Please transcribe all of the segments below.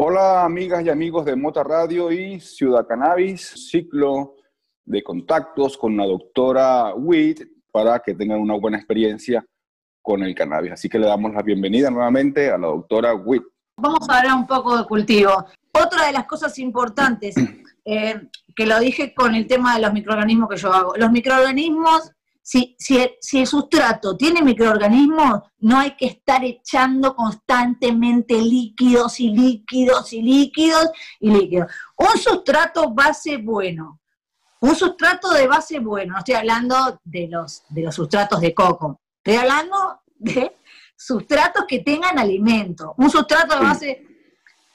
Hola amigas y amigos de Mota Radio y Ciudad Cannabis, ciclo de contactos con la doctora Witt para que tengan una buena experiencia con el cannabis. Así que le damos la bienvenida nuevamente a la doctora Witt. Vamos a hablar un poco de cultivo. Otra de las cosas importantes, eh, que lo dije con el tema de los microorganismos que yo hago. Los microorganismos si, si, el sustrato tiene microorganismos, no hay que estar echando constantemente líquidos y líquidos y líquidos y líquidos. Un sustrato base bueno, un sustrato de base bueno, no estoy hablando de los, de los sustratos de coco, estoy hablando de sustratos que tengan alimento. Un sustrato de base,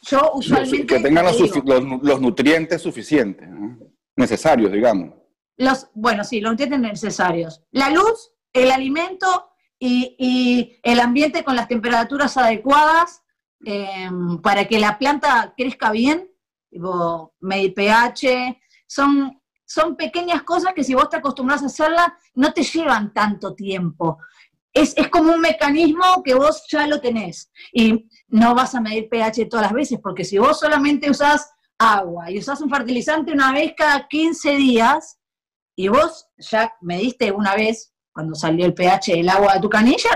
yo usualmente... Que tengan los, nutrientes suficientes, necesarios, digamos. Los, bueno, sí, los nutrientes necesarios. La luz, el alimento y, el ambiente con las temperaturas adecuadas em, para que la planta crezca bien, tipo medir pH, son, son pequeñas cosas que si vos te acostumbras a hacerlas, no te llevan tanto tiempo. Es, es, como un mecanismo que vos ya lo tenés y no vas a medir pH todas las veces, porque si vos solamente usás agua y usás un fertilizante una vez cada 15 días, y vos ya me diste una vez, cuando salió el pH del agua de tu canilla,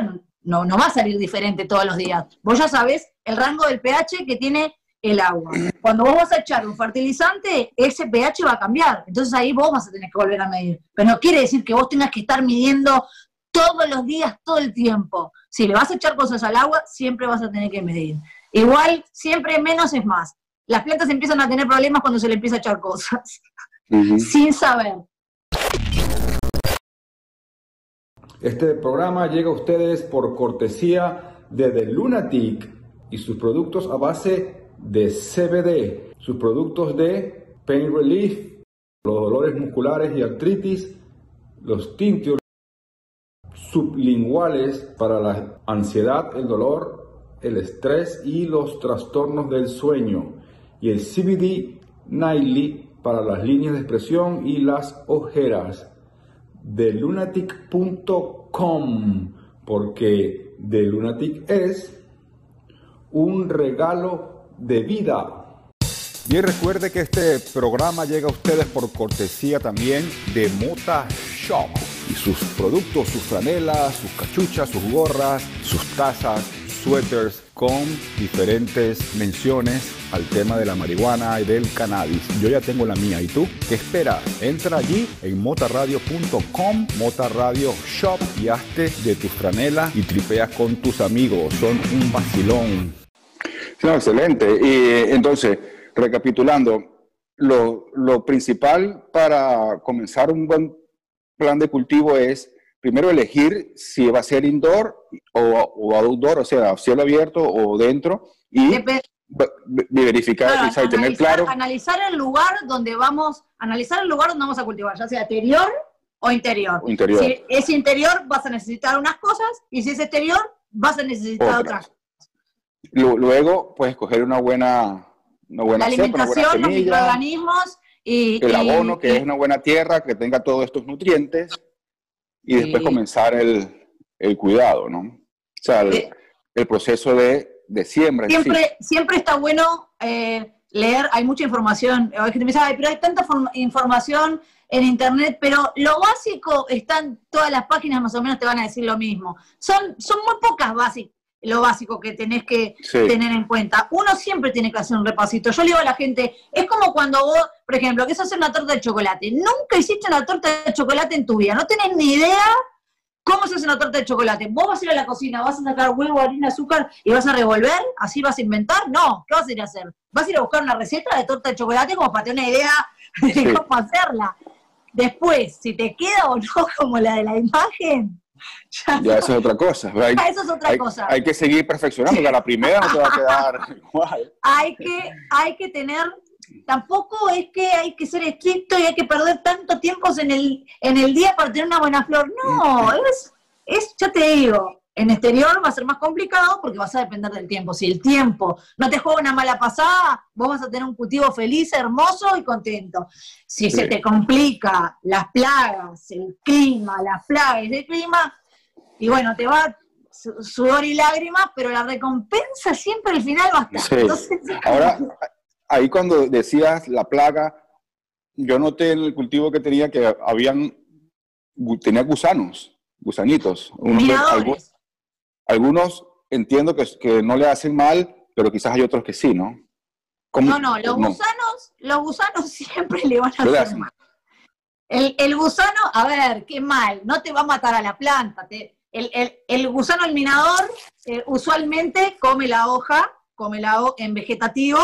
no, no va a salir diferente todos los días. Vos ya sabés el rango del pH que tiene el agua. Cuando vos vas a echar un fertilizante, ese pH va a cambiar. Entonces ahí vos vas a tener que volver a medir. Pero no quiere decir que vos tengas que estar midiendo todos los días, todo el tiempo. Si le vas a echar cosas al agua, siempre vas a tener que medir. Igual, siempre menos es más. Las plantas empiezan a tener problemas cuando se le empieza a echar cosas, sin saber. Este programa llega a ustedes por cortesía de The Lunatic y sus productos a base de CBD, sus productos de Pain Relief, los dolores musculares y artritis, los tintios sublinguales para la ansiedad, el dolor, el estrés y los trastornos del sueño, y el CBD Nightly para las líneas de expresión y las ojeras de lunatic.com, porque de Lunatic es un regalo de vida. Y recuerde que este programa llega a ustedes por cortesía también de Mota Shop y sus productos, sus franelas, sus cachuchas, sus gorras, sus tazas, suéteres con diferentes menciones al tema de la marihuana y del cannabis. Yo ya tengo la mía. ¿Y tú? ¿Qué esperas? Entra allí en motarradio.com, Motarradio Shop y hazte de tus franelas y tripeas con tus amigos. Son un vacilón. excelente. Y entonces, recapitulando, lo, lo principal para comenzar un buen plan de cultivo es primero elegir si va a ser indoor o, outdoor, o sea, cielo abierto o dentro, y verificar y tener claro. Analizar el lugar donde vamos, analizar el lugar donde vamos a cultivar, ya sea exterior o interior. Si es interior, vas a necesitar unas cosas, y si es exterior, vas a necesitar otras. Luego, puedes escoger una buena, una buena La alimentación, los microorganismos y el abono, que es una buena tierra, que tenga todos estos nutrientes y después comenzar el, el, cuidado, ¿no? O sea, el, proceso de, de siembra. Siempre, siempre está bueno eh, leer, hay mucha información, hay gente dice, pero hay tanta información en internet, pero lo básico está en todas las páginas, más o menos te van a decir lo mismo. Son, son muy pocas básicas lo básico que tenés que tener en cuenta. Uno siempre tiene que hacer un repasito. Yo le digo a la gente, es como cuando vos, por ejemplo, que es hacer una torta de chocolate. Nunca hiciste una torta de chocolate en tu vida, no tenés ni idea cómo se hace una torta de chocolate. Vos vas a ir a la cocina, vas a sacar huevo, harina, azúcar y vas a revolver, así vas a inventar. No, ¿qué vas a ir a hacer? Vas a ir a buscar una receta de torta de chocolate como para tener una idea de cómo hacerla. Después, si te queda o no como la de la imagen, ya, eso es otra cosa. Hay, eso es otra cosa. Hay que seguir perfeccionando, que la primera no te va a quedar igual. Hay que, hay que tener, tampoco es que hay que ser estricto y hay que perder tanto tiempo en el, en el día para tener una buena flor. No, es, es, yo te digo, en exterior va a ser más complicado porque vas a depender del tiempo. Si el tiempo no te juega una mala pasada, vos vas a tener un cultivo feliz, hermoso y contento. Si se te complica las plagas, el clima, las plagas, el clima, y bueno, te va, sudor y lágrimas, pero la recompensa siempre al final va a estar. Sí. Ahora, ahí cuando decías la plaga, yo noté en el cultivo que tenía que habían, tenía gusanos, gusanitos. algunos, algunos, entiendo que, que no le hacen mal, pero quizás hay otros que sí, ¿no? No, no, los gusanos, los gusanos siempre le van a hacer mal. El, gusano, a ver, qué mal, no te va a matar a la planta. el, gusano eliminador eh, usualmente come la hoja, come la hoja en vegetativo,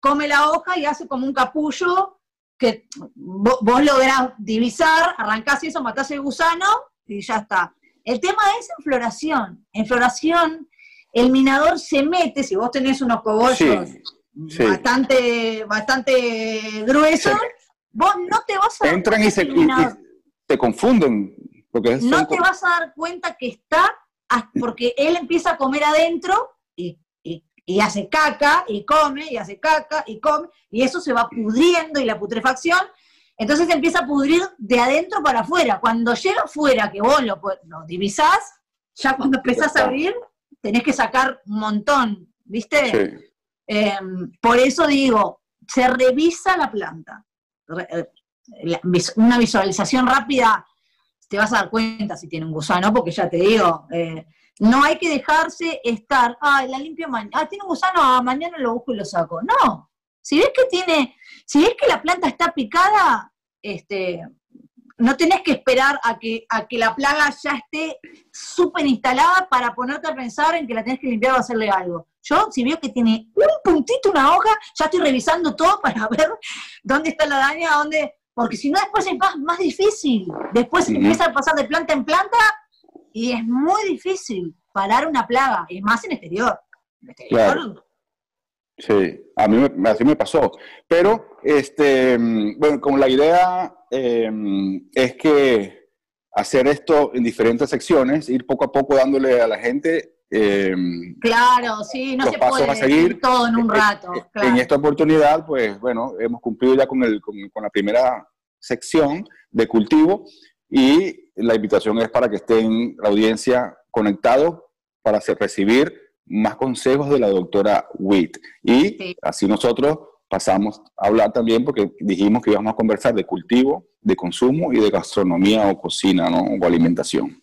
come la hoja y hace como un capullo que vos, vos lográs divisar, arrancás eso, matás el gusano y ya está. El tema es en floración. En floración, el minador se mete, si vos tenés unos cogollos bastante, bastante gruesos, vos no te vas a Entran y, se, te confunden. Porque no te vas a dar cuenta que está, porque él empieza a comer adentro y, y, hace caca, y come, y hace caca, y come, y eso se va pudriendo y la putrefacción. Entonces empieza a pudrir de adentro para afuera. Cuando llega afuera, que vos lo, lo divisás, ya cuando empezás a abrir, tenés que sacar un montón, ¿viste? Em, por eso digo, se revisa la planta. Eh, una visualización rápida, te vas a dar cuenta si tiene un gusano, porque ya te digo, eh, no hay que dejarse estar, ah, la limpio mañana, ah, tiene un gusano, ah, mañana lo busco y lo saco. No, si ves que tiene, si ves que la planta está picada, este, no tenés que esperar a que, a que la plaga ya esté súper instalada para ponerte a pensar en que la tenés que limpiar o hacerle algo. Yo, si veo que tiene un puntito, una hoja, ya estoy revisando todo para ver dónde está la daña, dónde. Porque si no, después es más, difícil. Después empieza a pasar de planta en planta y es muy difícil parar una plaga, y más en exterior. Claro. Sí, a mí me, así me pasó. Pero, este, bueno, como la idea em, es que hacer esto en diferentes secciones, ir poco a poco dándole a la gente Em, claro, sí, no se puede seguir todo en un rato. En esta oportunidad, pues bueno, hemos cumplido ya con, el, con, la primera sección de cultivo y la invitación es para que estén la audiencia conectados para recibir más consejos de la doctora Witt. Y así nosotros pasamos a hablar también porque dijimos que íbamos a conversar de cultivo, de consumo y de gastronomía o cocina ¿no? o alimentación.